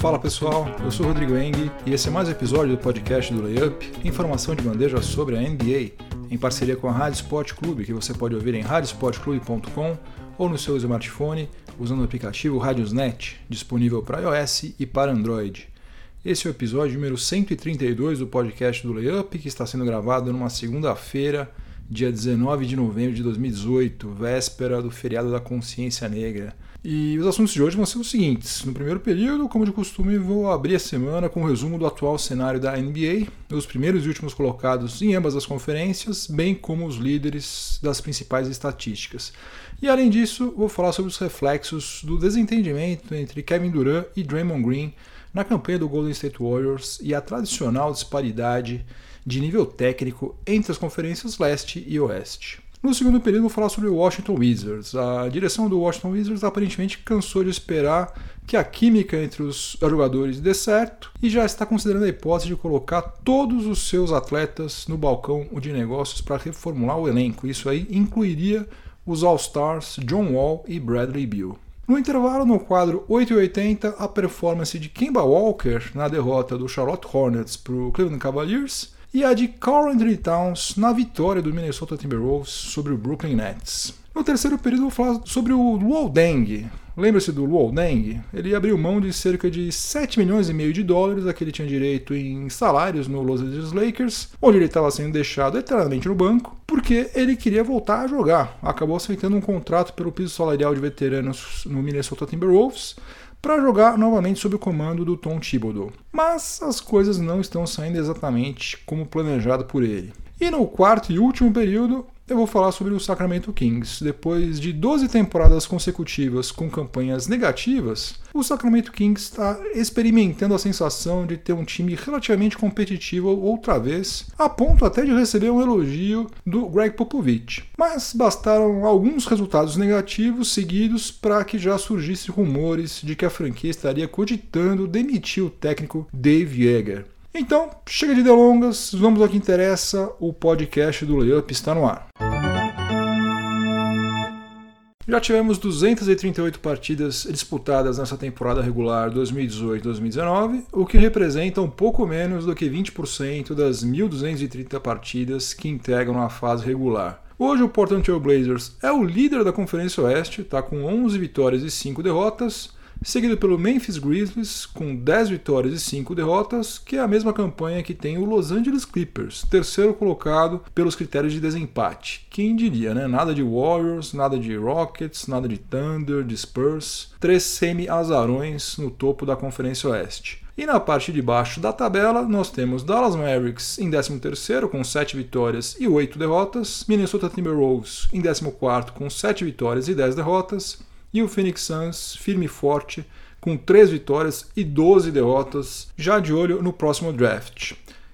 Fala pessoal, eu sou Rodrigo Eng e esse é mais um episódio do podcast do Layup, informação de bandeja sobre a NBA, em parceria com a Rádio Sport Clube, que você pode ouvir em radiosportclube.com ou no seu smartphone usando o aplicativo Radiosnet, disponível para iOS e para Android. Esse é o episódio número 132 do podcast do Layup, que está sendo gravado numa segunda-feira, dia 19 de novembro de 2018, véspera do feriado da consciência negra. E os assuntos de hoje vão ser os seguintes. No primeiro período, como de costume, vou abrir a semana com um resumo do atual cenário da NBA, os primeiros e últimos colocados em ambas as conferências, bem como os líderes das principais estatísticas. E além disso, vou falar sobre os reflexos do desentendimento entre Kevin Durant e Draymond Green na campanha do Golden State Warriors e a tradicional disparidade de nível técnico entre as conferências leste e oeste. No segundo período, vou falar sobre o Washington Wizards. A direção do Washington Wizards aparentemente cansou de esperar que a química entre os jogadores dê certo e já está considerando a hipótese de colocar todos os seus atletas no balcão de negócios para reformular o elenco. Isso aí incluiria os All-Stars John Wall e Bradley Beal. No intervalo, no quadro 880, a performance de Kemba Walker na derrota do Charlotte Hornets para o Cleveland Cavaliers e a de Anthony Towns na vitória do Minnesota Timberwolves sobre o Brooklyn Nets. No terceiro período, vou falar sobre o Luol Deng. Lembra-se do Luol Deng? Ele abriu mão de cerca de 7 milhões e meio de dólares a que ele tinha direito em salários no Los Angeles Lakers, onde ele estava sendo deixado eternamente no banco, porque ele queria voltar a jogar. Acabou aceitando um contrato pelo piso salarial de veteranos no Minnesota Timberwolves, para jogar novamente sob o comando do Tom Thibodeau. Mas as coisas não estão saindo exatamente como planejado por ele. E no quarto e último período, eu vou falar sobre o Sacramento Kings. Depois de 12 temporadas consecutivas com campanhas negativas, o Sacramento Kings está experimentando a sensação de ter um time relativamente competitivo outra vez, a ponto até de receber um elogio do Greg Popovich. Mas bastaram alguns resultados negativos seguidos para que já surgissem rumores de que a franquia estaria cogitando demitir o técnico Dave Yeager. Então, chega de delongas, vamos ao que interessa, o podcast do Layup está no ar. Já tivemos 238 partidas disputadas nessa temporada regular 2018-2019, o que representa um pouco menos do que 20% das 1.230 partidas que integram a fase regular. Hoje o Portland Trail Blazers é o líder da Conferência Oeste, está com 11 vitórias e 5 derrotas, seguido pelo Memphis Grizzlies com 10 vitórias e 5 derrotas, que é a mesma campanha que tem o Los Angeles Clippers, terceiro colocado pelos critérios de desempate. Quem diria, né? Nada de Warriors, nada de Rockets, nada de Thunder, de Spurs, três semi-azarões no topo da Conferência Oeste. E na parte de baixo da tabela, nós temos Dallas Mavericks em 13º com 7 vitórias e 8 derrotas, Minnesota Timberwolves em 14º com 7 vitórias e 10 derrotas, e o Phoenix Suns firme e forte com 3 vitórias e 12 derrotas, já de olho no próximo draft.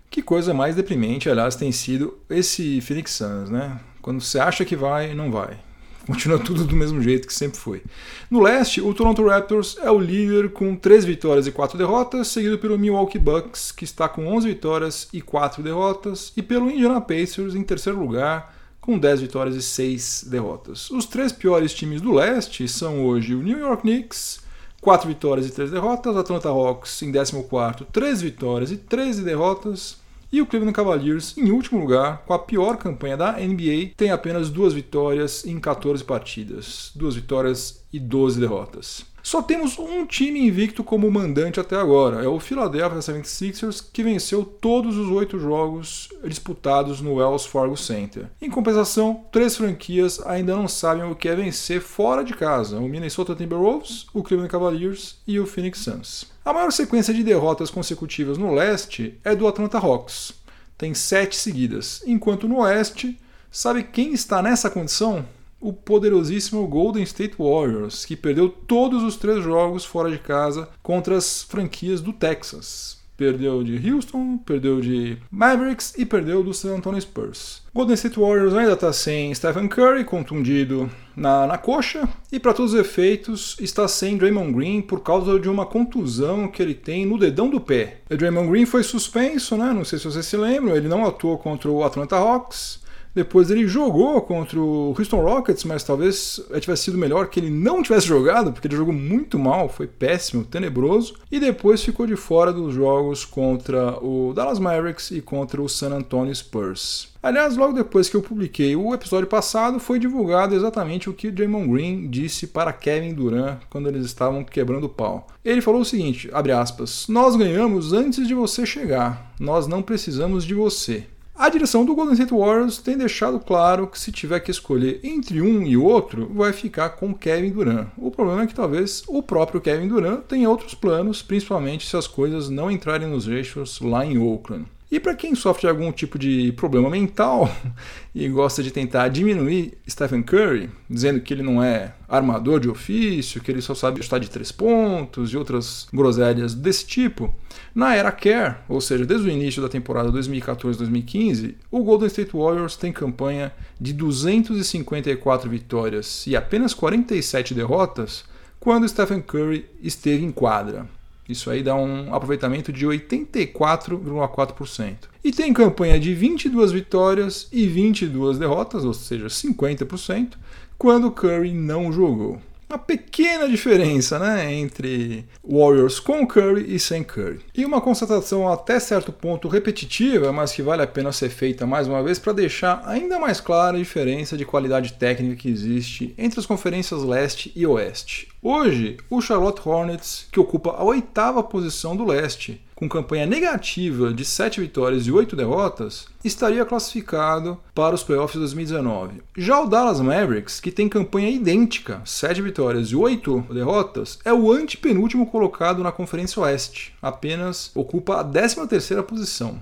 Que coisa mais deprimente, aliás, tem sido esse Phoenix Suns, né? Quando você acha que vai, não vai. Continua tudo do mesmo jeito que sempre foi. No leste, o Toronto Raptors é o líder com 3 vitórias e 4 derrotas, seguido pelo Milwaukee Bucks, que está com 11 vitórias e 4 derrotas, e pelo Indiana Pacers em terceiro lugar, com 10 vitórias e 6 derrotas. Os três piores times do leste são hoje o New York Knicks, 4 vitórias e 3 derrotas, Atlanta Hawks em 14, 3 vitórias e 13 derrotas, e o Cleveland Cavaliers, em último lugar, com a pior campanha da NBA, tem apenas duas vitórias em 14 partidas. Duas vitórias e 12 derrotas. Só temos um time invicto como mandante até agora, é o Philadelphia 76ers, que venceu todos os oito jogos disputados no Wells Fargo Center. Em compensação, três franquias ainda não sabem o que é vencer fora de casa: o Minnesota Timberwolves, o Cleveland Cavaliers e o Phoenix Suns. A maior sequência de derrotas consecutivas no leste é do Atlanta Hawks, tem sete seguidas, enquanto no oeste, sabe quem está nessa condição? O poderosíssimo Golden State Warriors, que perdeu todos os três jogos fora de casa contra as franquias do Texas. Perdeu de Houston, perdeu de Mavericks e perdeu do San Antonio Spurs. Golden State Warriors ainda está sem Stephen Curry, contundido na, na coxa, e para todos os efeitos está sem Draymond Green por causa de uma contusão que ele tem no dedão do pé. O Draymond Green foi suspenso, né? não sei se vocês se lembram, ele não atuou contra o Atlanta Hawks, Depois ele jogou contra o Houston Rockets, mas talvez tivesse sido melhor que ele não tivesse jogado, porque ele jogou muito mal, foi péssimo, tenebroso. E depois ficou de fora dos jogos contra o Dallas Mavericks e contra o San Antonio Spurs. Aliás, logo depois que eu publiquei o episódio passado, foi divulgado exatamente o que Draymond Green disse para Kevin Durant quando eles estavam quebrando o pau. Ele falou o seguinte, abre aspas, nós ganhamos antes de você chegar, nós não precisamos de você. A direção do Golden State Warriors tem deixado claro que se tiver que escolher entre um e outro, vai ficar com Kevin Durant. O problema é que talvez o próprio Kevin Durant tenha outros planos, principalmente se as coisas não entrarem nos eixos lá em Oakland. E para quem sofre algum tipo de problema mental e gosta de tentar diminuir Stephen Curry, dizendo que ele não é armador de ofício, que ele só sabe estar de três pontos e outras groselhas desse tipo, na era Care, ou seja, desde o início da temporada 2014-2015, o Golden State Warriors tem campanha de 254 vitórias e apenas 47 derrotas quando Stephen Curry esteve em quadra. Isso aí dá um aproveitamento de 84,4%. E tem campanha de 22 vitórias e 22 derrotas, ou seja, 50%, quando Curry não jogou. Uma pequena diferença né, entre Warriors com Curry e sem Curry. E uma constatação até certo ponto repetitiva, mas que vale a pena ser feita mais uma vez para deixar ainda mais clara a diferença de qualidade técnica que existe entre as conferências leste e oeste. Hoje, o Charlotte Hornets, que ocupa a oitava posição do leste, com campanha negativa de 7 vitórias e 8 derrotas, estaria classificado para os playoffs de 2019. Já o Dallas Mavericks, que tem campanha idêntica, 7 vitórias e 8 derrotas, é o antepenúltimo colocado na Conferência Oeste, apenas ocupa a 13ª posição.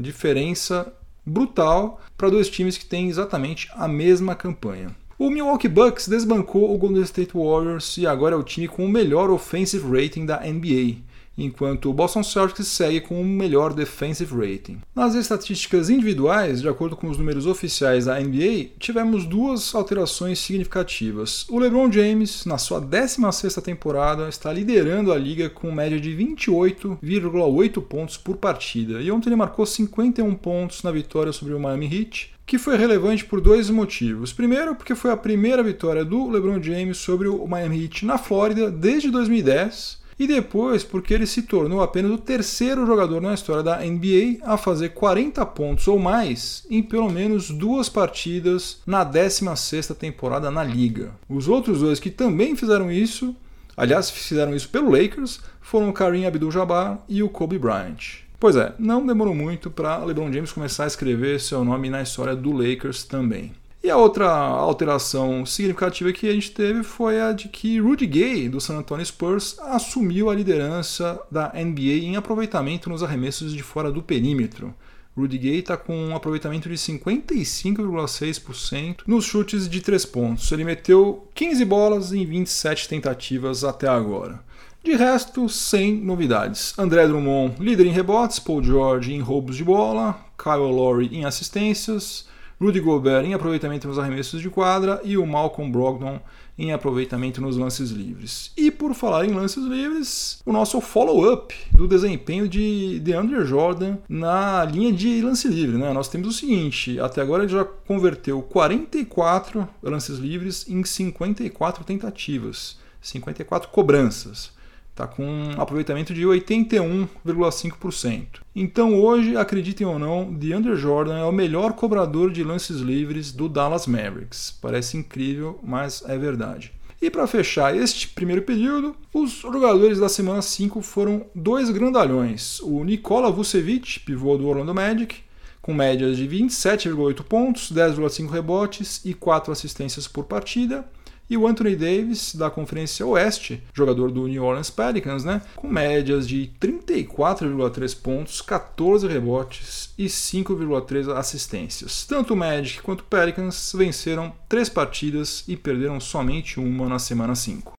diferença brutal para dois times que têm exatamente a mesma campanha. O Milwaukee Bucks desbancou o Golden State Warriors e agora é o time com o melhor offensive rating da NBA enquanto o Boston Celtics segue com o melhor defensive rating. Nas estatísticas individuais, de acordo com os números oficiais da NBA, tivemos duas alterações significativas. O LeBron James, na sua 16ª temporada, está liderando a liga com média de 28,8 pontos por partida, e ontem ele marcou 51 pontos na vitória sobre o Miami Heat, que foi relevante por dois motivos. Primeiro, porque foi a primeira vitória do LeBron James sobre o Miami Heat na Flórida desde 2010 e depois porque ele se tornou apenas o terceiro jogador na história da NBA a fazer 40 pontos ou mais em pelo menos duas partidas na 16ª temporada na liga. Os outros dois que também fizeram isso, aliás, fizeram isso pelo Lakers, foram o Kareem Abdul-Jabbar e o Kobe Bryant. Pois é, não demorou muito para LeBron James começar a escrever seu nome na história do Lakers também. E a outra alteração significativa que a gente teve foi a de que Rudy Gay, do San Antonio Spurs, assumiu a liderança da NBA em aproveitamento nos arremessos de fora do perímetro. Rudy Gay está com um aproveitamento de 55,6% nos chutes de 3 pontos. Ele meteu 15 bolas em 27 tentativas até agora. De resto, sem novidades. André Drummond, líder em rebotes, Paul George em roubos de bola, Kyle Lowry em assistências, Rudy Gobert em aproveitamento nos arremessos de quadra e o Malcolm Brogdon em aproveitamento nos lances livres. E por falar em lances livres, o nosso follow-up do desempenho de DeAndre Jordan na linha de lance livre. Né? Nós temos o seguinte: até agora ele já converteu 44 lances livres em 54 tentativas, 54 cobranças. Está com um aproveitamento de 81,5%. Então hoje, acreditem ou não, DeAndre Jordan é o melhor cobrador de lances livres do Dallas Mavericks. Parece incrível, mas é verdade. E para fechar este primeiro período, os jogadores da semana 5 foram dois grandalhões. O Nikola Vucevic, pivô do Orlando Magic, com médias de 27,8 pontos, 10,5 rebotes e 4 assistências por partida, e o Anthony Davis, da Conferência Oeste, jogador do New Orleans Pelicans, né, com médias de 34,3 pontos, 14 rebotes e 5,3 assistências. Tanto o Magic quanto o Pelicans venceram três partidas e perderam somente uma na semana 5.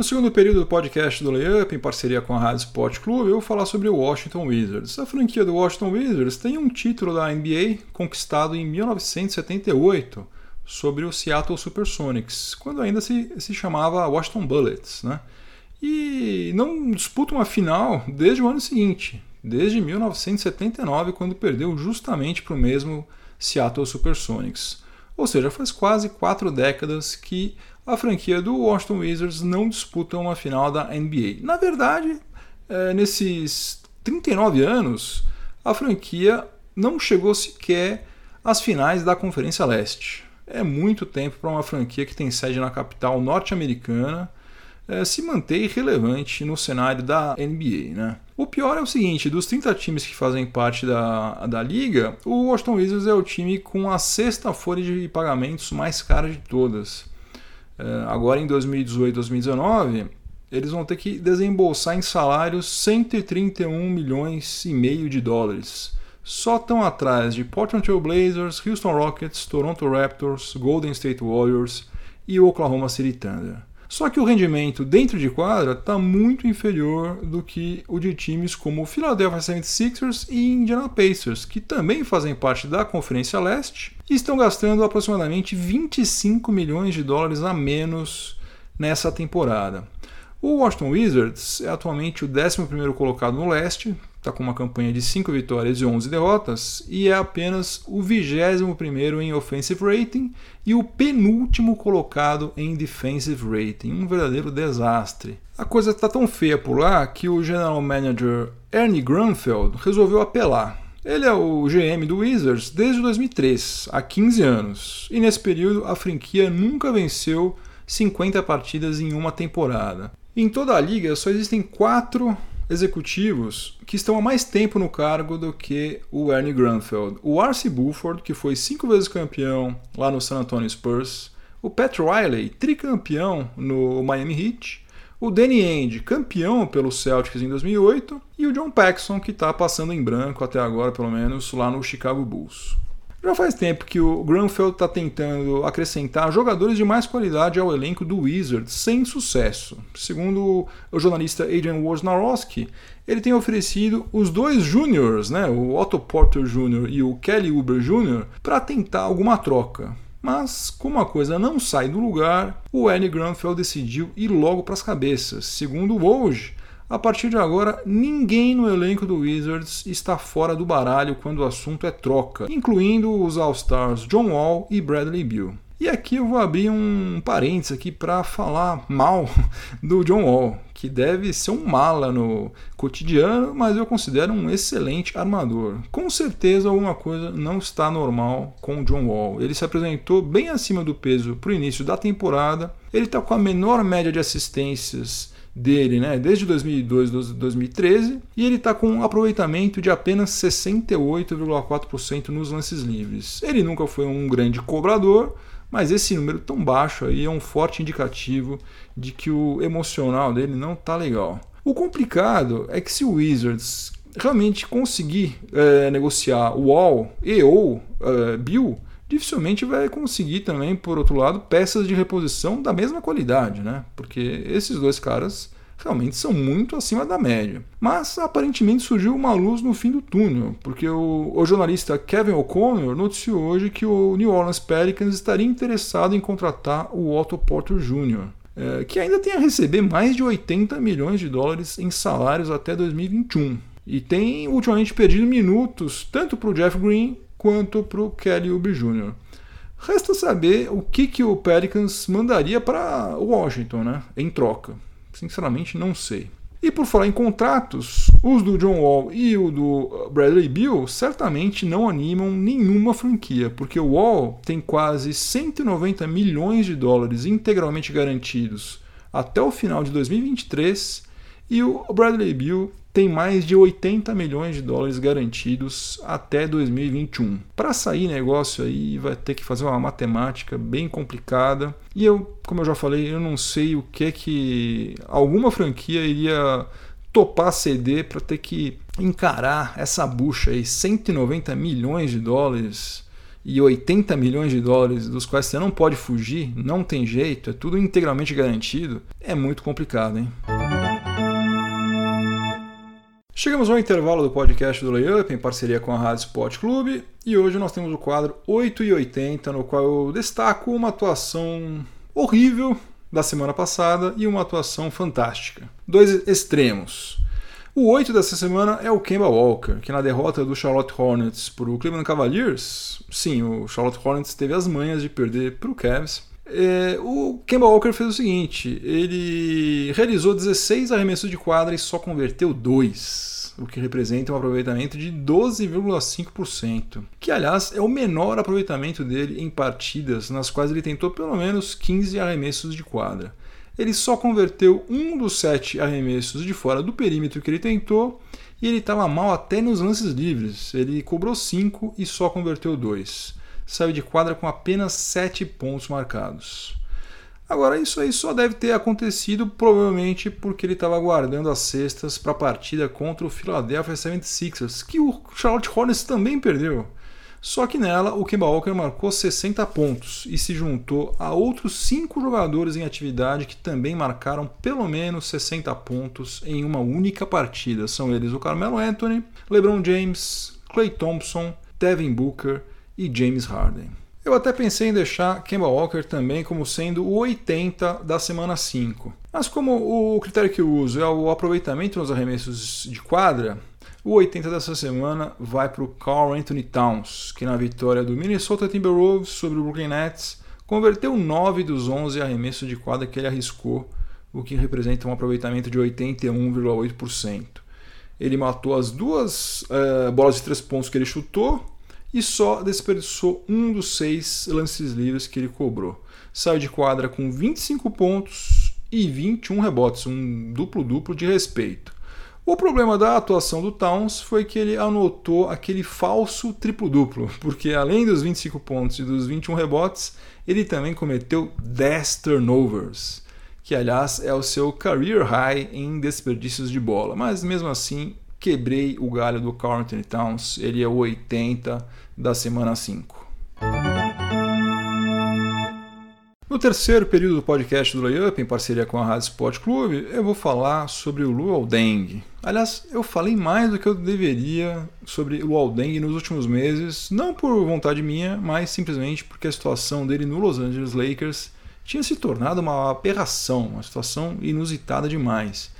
No segundo período do podcast do Layup, em parceria com a Rádio Sport Clube, eu vou falar sobre o Washington Wizards. A franquia do Washington Wizards tem um título da NBA conquistado em 1978 sobre o Seattle Supersonics, quando ainda se, se chamava Washington Bullets. Né? E não disputa uma final desde o ano seguinte. desde 1979, quando perdeu justamente para o mesmo Seattle Supersonics. Ou seja, faz quase quatro décadas que a franquia do Washington Wizards não disputa uma final da NBA. Na verdade, é, nesses 39 anos, a franquia não chegou sequer às finais da Conferência Leste. É muito tempo para uma franquia que tem sede na capital norte-americana é, se manter relevante no cenário da NBA. Né? O pior é o seguinte: dos 30 times que fazem parte da, da liga, o Washington Wizards é o time com a sexta folha de pagamentos mais cara de todas. É, agora em 2018 2019, eles vão ter que desembolsar em salários 131 milhões e meio de dólares. Só estão atrás de Portland Trail Blazers, Houston Rockets, Toronto Raptors, Golden State Warriors e Oklahoma City Thunder. Só que o rendimento dentro de quadra está muito inferior do que o de times como Philadelphia 76ers e Indiana Pacers, que também fazem parte da Conferência Leste e estão gastando aproximadamente 25 milhões de dólares a menos nessa temporada. O Washington Wizards é atualmente o 11º colocado no leste, está com uma campanha de 5 vitórias e 11 derrotas, e é apenas o 21º em offensive rating e o penúltimo colocado em defensive rating, um verdadeiro desastre. A coisa está tão feia por lá que o general manager Ernie Grunfeld resolveu apelar. Ele é o GM do Wizards desde 2003, há 15 anos, e nesse período a franquia nunca venceu 50 partidas em uma temporada. Em toda a liga só existem quatro executivos que estão há mais tempo no cargo do que o Ernie Grunfeld. O Arce Buford, que foi cinco vezes campeão lá no San Antonio Spurs, o Pat Riley, tricampeão no Miami Heat, o Danny Ainge, campeão pelo Celtics em 2008, e o John Paxson, que está passando em branco até agora, pelo menos, lá no Chicago Bulls. Já faz tempo que o Grunfeld está tentando acrescentar jogadores de mais qualidade ao elenco do Wizards, sem sucesso. Segundo o jornalista Adrian Wojnarowski, ele tem oferecido os dois júniors, né, o Otto Porter Jr. e o Kelly Uber Jr., para tentar alguma troca. Mas, como a coisa não sai do lugar, o Ernie Grunfeld decidiu ir logo para as cabeças. Segundo Woj, a partir de agora, ninguém no elenco do Wizards está fora do baralho quando o assunto é troca, incluindo os All-Stars John Wall e Bradley Beal. E aqui eu vou abrir um parênteses aqui para falar mal do John Wall, que deve ser um mala no cotidiano, mas eu considero um excelente armador. Com certeza alguma coisa não está normal com o John Wall. Ele se apresentou bem acima do peso para o início da temporada. Ele está com a menor média de assistências dele, né, desde 2002, 2013, e ele está com um aproveitamento de apenas 68,4% nos lances livres. Ele nunca foi um grande cobrador, mas esse número tão baixo aí é um forte indicativo de que o emocional dele não está legal. O complicado é que se o Wizards realmente conseguir é, negociar o Wall e ou é, Bill, dificilmente vai conseguir também, por outro lado, peças de reposição da mesma qualidade, né? Porque esses dois caras realmente são muito acima da média. Mas aparentemente surgiu uma luz no fim do túnel, porque o, o jornalista Kevin O'Connor noticiou hoje que o New Orleans Pelicans estaria interessado em contratar o Otto Porter Jr., é, que ainda tem a receber mais de 80 milhões de dólares em salários até 2021. E tem ultimamente perdido minutos tanto para o Jeff Green quanto para o Kelly Oubre Jr. Resta saber o que, que o Pelicans mandaria para Washington né, em troca. Sinceramente, não sei. E por falar em contratos, os do John Wall e o do Bradley Beal certamente não animam nenhuma franquia, porque o Wall tem quase 190 milhões de dólares integralmente garantidos até o final de 2023 e o Bradley Beal tem mais de 80 milhões de dólares garantidos até 2021. Para sair negócio aí vai ter que fazer uma matemática bem complicada. E eu, como eu já falei, eu não sei o que é que alguma franquia iria topar ceder para ter que encarar essa bucha aí, 190 milhões de dólares e 80 milhões de dólares, dos quais você não pode fugir, não tem jeito, é tudo integralmente garantido, é muito complicado, hein? Chegamos ao intervalo do podcast do Layup em parceria com a Rádio Sport Clube e hoje nós temos o quadro 8 e 80 no qual eu destaco uma atuação horrível da semana passada e uma atuação fantástica. Dois extremos. O 8 dessa semana é o Kemba Walker, que na derrota do Charlotte Hornets para o Cleveland Cavaliers, sim, o Charlotte Hornets teve as manhas de perder para o Cavs. É, o Kemba Walker fez o seguinte: ele realizou 16 arremessos de quadra e só converteu 2, o que representa um aproveitamento de 12,5%, que aliás é o menor aproveitamento dele em partidas nas quais ele tentou pelo menos 15 arremessos de quadra ele só converteu um dos sete arremessos de fora do perímetro que ele tentou e ele estava mal até nos lances livres. Ele cobrou cinco e só converteu dois. Saiu de quadra com apenas sete pontos marcados. Agora, isso aí só deve ter acontecido provavelmente porque ele estava guardando as cestas para a partida contra o Philadelphia 76ers, que o Charlotte Hornets também perdeu. Só que nela, o Kemba Walker marcou 60 pontos e se juntou a outros cinco jogadores em atividade que também marcaram pelo menos 60 pontos em uma única partida. São eles o Carmelo Anthony, LeBron James, Clay Thompson, Devin Booker e James Harden. Eu até pensei em deixar Kemba Walker também como sendo o 80 da semana 5. Mas como o critério que eu uso é o aproveitamento nos arremessos de quadra, o 80 dessa semana vai para o Carl Anthony Towns, que na vitória do Minnesota Timberwolves sobre o Brooklyn Nets converteu 9 dos 11 arremessos de quadra que ele arriscou, o que representa um aproveitamento de 81,8%. Ele matou as duas uh, bolas de três pontos que ele chutou e só desperdiçou um dos seis lances livres que ele cobrou. Saiu de quadra com 25 pontos e 21 rebotes, um duplo-duplo de respeito. O problema da atuação do Towns foi que ele anotou aquele falso triplo-duplo, porque além dos 25 pontos e dos 21 rebotes, ele também cometeu 10 turnovers, que aliás é o seu career high em desperdícios de bola. Mas mesmo assim, quebrei o galho do Carl Anthony Towns, ele é o 80 da semana 5. No terceiro período do podcast do Layup, em parceria com a Rádio Sport Clube, eu vou falar sobre o Luol Deng. Aliás, eu falei mais do que eu deveria sobre o Luol Deng nos últimos meses, não por vontade minha, mas simplesmente porque a situação dele no Los Angeles Lakers tinha se tornado uma aberração, uma situação inusitada demais.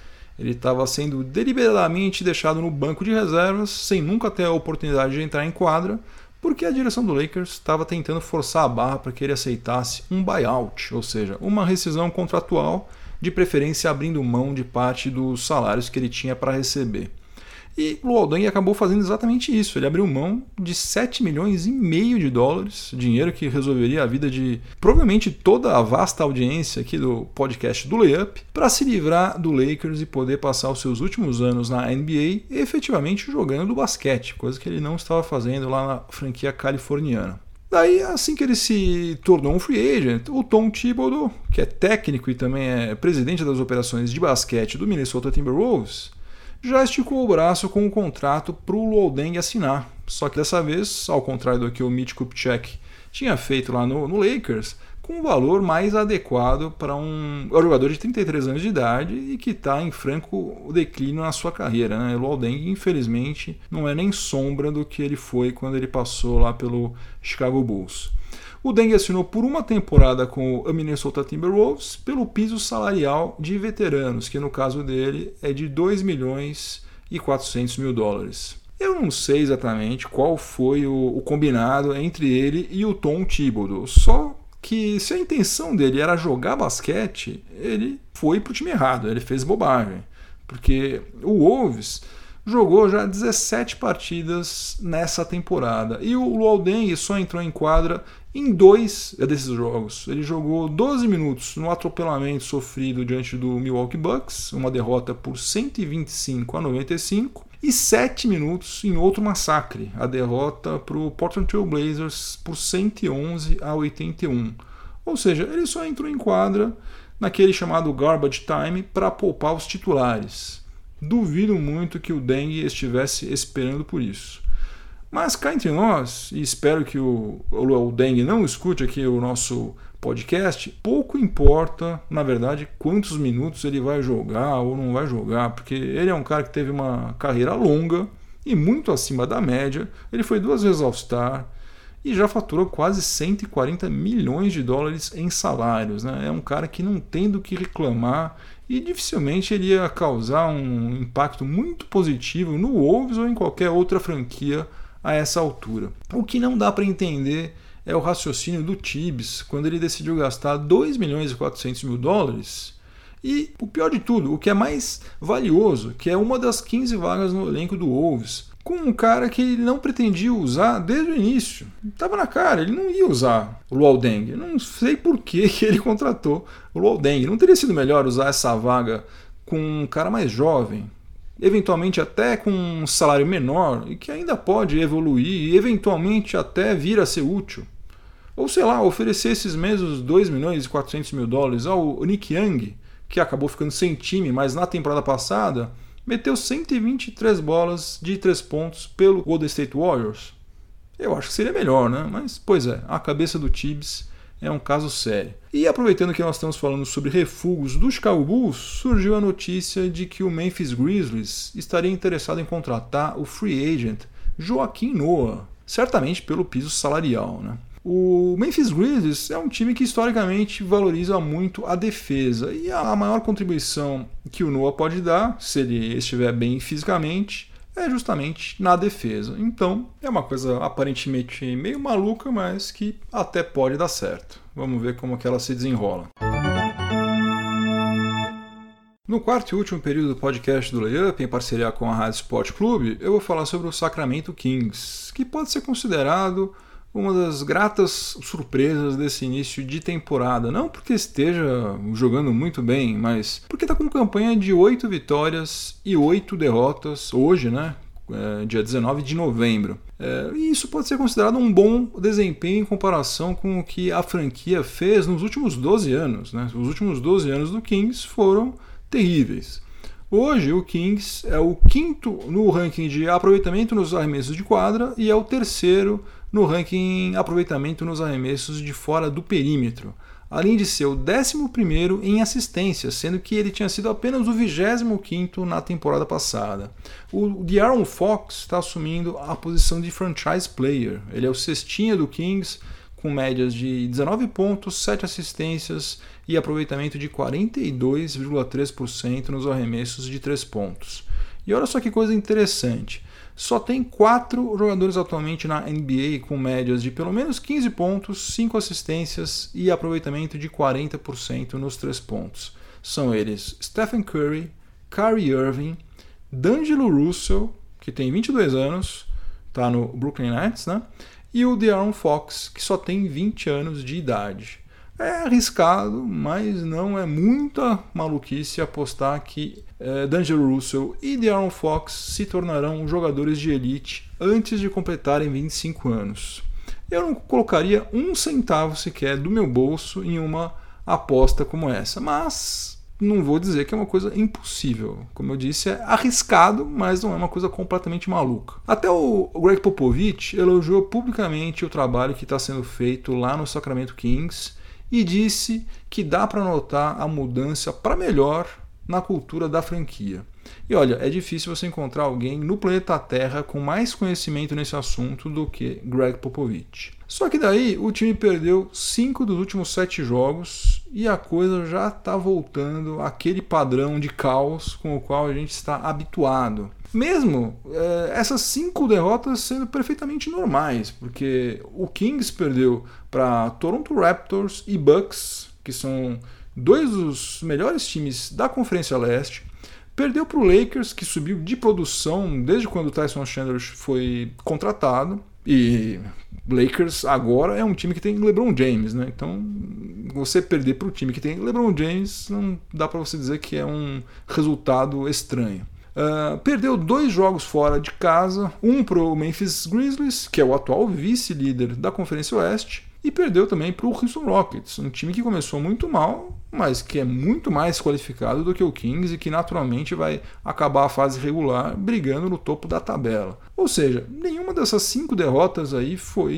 Ele estava sendo deliberadamente deixado no banco de reservas, sem nunca ter a oportunidade de entrar em quadra, porque a direção do Lakers estava tentando forçar a barra para que ele aceitasse um buyout, ou seja, uma rescisão contratual, de preferência abrindo mão de parte dos salários que ele tinha para receber. E o Aldang acabou fazendo exatamente isso. Ele abriu mão de 7 milhões e meio de dólares, dinheiro que resolveria a vida de provavelmente toda a vasta audiência aqui do podcast do Layup, para se livrar do Lakers e poder passar os seus últimos anos na NBA efetivamente jogando basquete, coisa que ele não estava fazendo lá na franquia californiana. Daí, assim que ele se tornou um free agent, o Tom Thibodeau, que é técnico e também é presidente das operações de basquete do Minnesota Timberwolves, já esticou o braço com um contrato para o Luol assinar. Só que dessa vez, ao contrário do que o Mitch Kupchak tinha feito lá no, no Lakers, com um valor mais adequado para um, um jogador de 33 anos de idade e que está em franco declínio na sua carreira. Né? O Aldeng, infelizmente, não é nem sombra do que ele foi quando ele passou lá pelo Chicago Bulls. O Deng assinou por uma temporada com o Minnesota Timberwolves pelo piso salarial de veteranos, que no caso dele é de 2 milhões e 400 mil dólares. Eu não sei exatamente qual foi o, o combinado entre ele e o Tom Thibodeau, só que se a intenção dele era jogar basquete, ele foi para o time errado, ele fez bobagem. Porque o Wolves jogou já 17 partidas nessa temporada. E o Lualdeng só entrou em quadra em dois desses jogos. Ele jogou 12 minutos no atropelamento sofrido diante do Milwaukee Bucks, uma derrota por 125 a 95, e 7 minutos em outro massacre, a derrota para o Portland Trail Blazers por 111 a 81. Ou seja, ele só entrou em quadra naquele chamado garbage time para poupar os titulares. Duvido muito que o Dengue estivesse esperando por isso. Mas cá entre nós, e espero que o, o Dengue não escute aqui o nosso podcast, pouco importa, na verdade, quantos minutos ele vai jogar ou não vai jogar, porque ele é um cara que teve uma carreira longa e muito acima da média. Ele foi duas vezes All-Star e já faturou quase 140 milhões de dólares em salários. Né? É um cara que não tem do que reclamar e dificilmente ele ia causar um impacto muito positivo no Wolves ou em qualquer outra franquia a essa altura. O que não dá para entender é o raciocínio do Tibbs quando ele decidiu gastar 2 milhões e 400 mil dólares e o pior de tudo, o que é mais valioso, que é uma das 15 vagas no elenco do Wolves, com um cara que ele não pretendia usar desde o início. Tava na cara, ele não ia usar o Luol Deng. Não sei por que, que ele contratou o Luol Deng. Não teria sido melhor usar essa vaga com um cara mais jovem, eventualmente até com um salário menor e que ainda pode evoluir e eventualmente até vir a ser útil. Ou sei lá, oferecer esses mesmos 2 milhões e 400 mil dólares ao Nick Young, que acabou ficando sem time, mas na temporada passada meteu 123 bolas de 3 pontos pelo Golden State Warriors. Eu acho que seria melhor, né? Mas, pois é, a cabeça do Tibbs é um caso sério. E aproveitando que nós estamos falando sobre refugos dos Bulls, surgiu a notícia de que o Memphis Grizzlies estaria interessado em contratar o free agent Joaquim Noah, certamente pelo piso salarial, né? O Memphis Grizzlies é um time que historicamente valoriza muito a defesa e a maior contribuição que o Noah pode dar, se ele estiver bem fisicamente, é justamente na defesa. Então, é uma coisa aparentemente meio maluca, mas que até pode dar certo. Vamos ver como que ela se desenrola. No quarto e último período do podcast do Layup, em parceria com a Rádio Sport Clube, eu vou falar sobre o Sacramento Kings, que pode ser considerado uma das gratas surpresas desse início de temporada. Não porque esteja jogando muito bem, mas porque está com campanha de 8 vitórias e 8 derrotas hoje, né? É, dia 19 de novembro. É, e isso pode ser considerado um bom desempenho em comparação com o que a franquia fez nos últimos 12 anos. Né? Os últimos 12 anos do Kings foram terríveis. Hoje, o Kings é o quinto no ranking de aproveitamento nos arremessos de quadra e é o terceiro no ranking aproveitamento nos arremessos de fora do perímetro, além de ser o 11 em assistências, sendo que ele tinha sido apenas o 25 na temporada passada. O De'Aaron Fox está assumindo a posição de franchise player, ele é o cestinha do Kings, com médias de 19 pontos, 7 assistências e aproveitamento de 42,3% nos arremessos de 3 pontos. E olha só que coisa interessante. Só tem quatro jogadores atualmente na NBA com médias de pelo menos 15 pontos, 5 assistências e aproveitamento de 40% nos três pontos. São eles Stephen Curry, Kyrie Irving, D'Angelo Russell, que tem 22 anos, está no Brooklyn Nets, né? E o De'Aaron Fox, que só tem 20 anos de idade. É arriscado, mas não é muita maluquice apostar que é, D'Angelo Russell e De'Aaron Fox se tornarão jogadores de elite antes de completarem 25 anos. Eu não colocaria um centavo sequer do meu bolso em uma aposta como essa, mas não vou dizer que é uma coisa impossível. Como eu disse, é arriscado, mas não é uma coisa completamente maluca. Até o Greg Popovich elogiou publicamente o trabalho que está sendo feito lá no Sacramento Kings e disse que dá para notar a mudança para melhor na cultura da franquia. E olha, é difícil você encontrar alguém no planeta Terra com mais conhecimento nesse assunto do que Greg Popovich. Só que daí o time perdeu cinco dos últimos sete jogos e a coisa já está voltando àquele padrão de caos com o qual a gente está habituado. Mesmo é, essas cinco derrotas sendo perfeitamente normais, porque o Kings perdeu para Toronto Raptors e Bucks, que são dois dos melhores times da Conferência Leste. Perdeu para o Lakers, que subiu de produção desde quando o Tyson Chandler foi contratado. E Lakers agora é um time que tem LeBron James, né? Então, você perder para o time que tem LeBron James, não dá para você dizer que é um resultado estranho. Uh, perdeu dois jogos fora de casa, um para o Memphis Grizzlies, que é o atual vice-líder da Conferência Oeste, e perdeu também para o Houston Rockets, um time que começou muito mal, mas que é muito mais qualificado do que o Kings e que naturalmente vai acabar a fase regular brigando no topo da tabela. Ou seja, nenhuma dessas cinco derrotas aí foi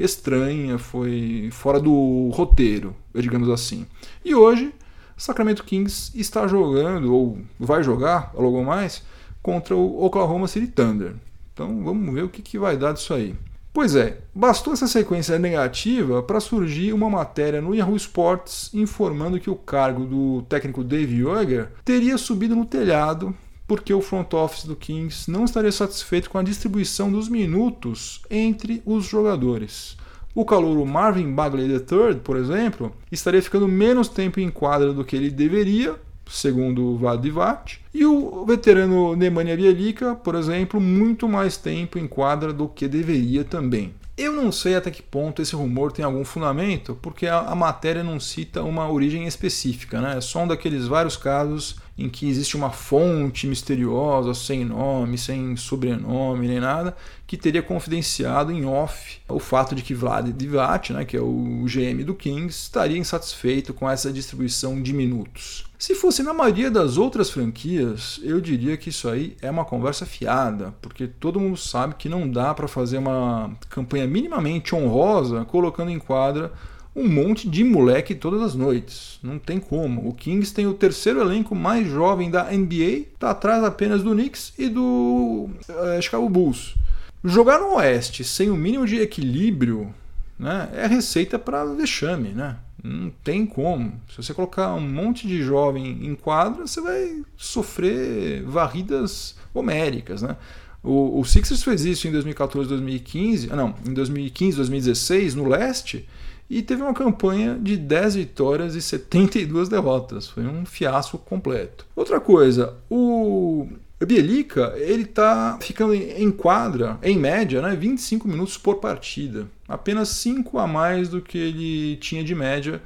estranha, foi fora do roteiro, digamos assim. E hoje, Sacramento Kings está jogando, ou vai jogar logo mais, contra o Oklahoma City Thunder. Então vamos ver o que, que vai dar disso aí. Pois é, bastou essa sequência negativa para surgir uma matéria no Yahoo Sports informando que o cargo do técnico Dave Joerger teria subido no telhado porque o front office do Kings não estaria satisfeito com a distribuição dos minutos entre os jogadores. O calouro Marvin Bagley III, por exemplo, estaria ficando menos tempo em quadra do que ele deveria, segundo Vadivat, e o veterano Nemanja Bielica, por exemplo, muito mais tempo em quadra do que deveria também. Eu não sei até que ponto esse rumor tem algum fundamento, porque a, a matéria não cita uma origem específica, né? É só um daqueles vários casos em que existe uma fonte misteriosa, sem nome, sem sobrenome nem nada, que teria confidenciado em off o fato de que Vlad Divac, né, que é o GM do Kings, estaria insatisfeito com essa distribuição de minutos. Se fosse na maioria das outras franquias, eu diria que isso aí é uma conversa fiada, porque todo mundo sabe que não dá para fazer uma campanha minimamente honrosa colocando em quadra um monte de moleque todas as noites. Não tem como. O Kings tem o terceiro elenco mais jovem da NBA, está atrás apenas do Knicks e do uh, Chicago Bulls. Jogar no Oeste sem o mínimo de equilíbrio né, é receita para vexame, né? Não tem como. Se você colocar um monte de jovem em quadra, você vai sofrer varridas homéricas, né? O, o Sixers fez isso em 2014, 2015, ah, não, em 2015, 2016 no leste e teve uma campanha de 10 vitórias e 72 derrotas. Foi um fiasco completo. Outra coisa, o Bielica, ele está ficando em quadra, em média, né, 25 minutos por partida. Apenas 5 a mais do que ele tinha de média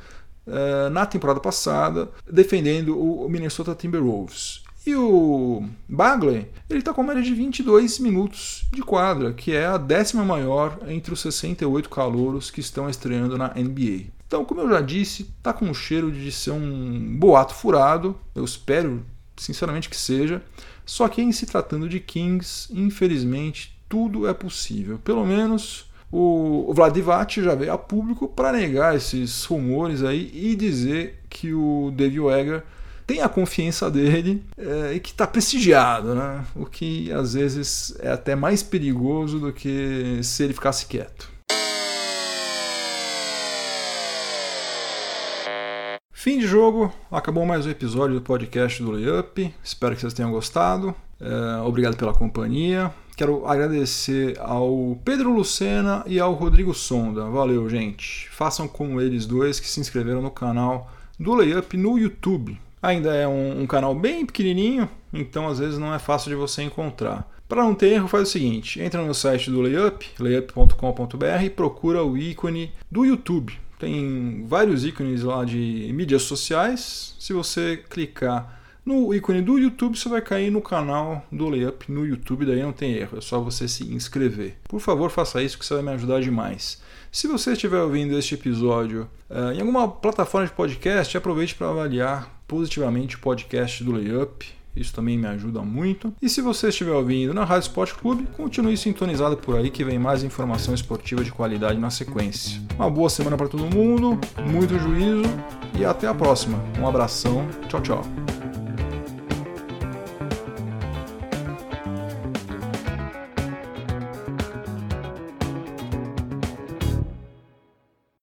uh, na temporada passada, defendendo o Minnesota Timberwolves. E o Bagley, ele está com uma média de 22 minutos de quadra, que é a décima maior entre os 68 calouros que estão estreando na NBA. Então, como eu já disse, está com um cheiro de ser um boato furado. Eu espero, sinceramente, que seja. Só que em se tratando de Kings, infelizmente, tudo é possível. Pelo menos o Vladivac já veio a público para negar esses rumores aí e dizer que o David Weger tem a confiança dele é, e que está prestigiado, né? o que às vezes é até mais perigoso do que se ele ficasse quieto. Fim de jogo, acabou mais um episódio do podcast do Layup. Espero que vocês tenham gostado. É, obrigado pela companhia. Quero agradecer ao Pedro Lucena e ao Rodrigo Sonda. Valeu, gente. Façam como eles dois que se inscreveram no canal do Layup no YouTube. Ainda é um, um canal bem pequenininho, então às vezes não é fácil de você encontrar. Para não ter erro, faz o seguinte: entra no site do Layup, layup.com.br e procura o ícone do YouTube. Tem vários ícones lá de mídias sociais. Se você clicar no ícone do YouTube, você vai cair no canal do Layup no YouTube, daí não tem erro, é só você se inscrever. Por favor, faça isso que você vai me ajudar demais. Se você estiver ouvindo este episódio uh, em alguma plataforma de podcast, aproveite para avaliar positivamente o podcast do Layup. Isso também me ajuda muito. E se você estiver ouvindo na Rádio Sport Clube, continue sintonizado por aí que vem mais informação esportiva de qualidade na sequência. Uma boa semana para todo mundo, muito juízo e até a próxima. Um abração, tchau, tchau.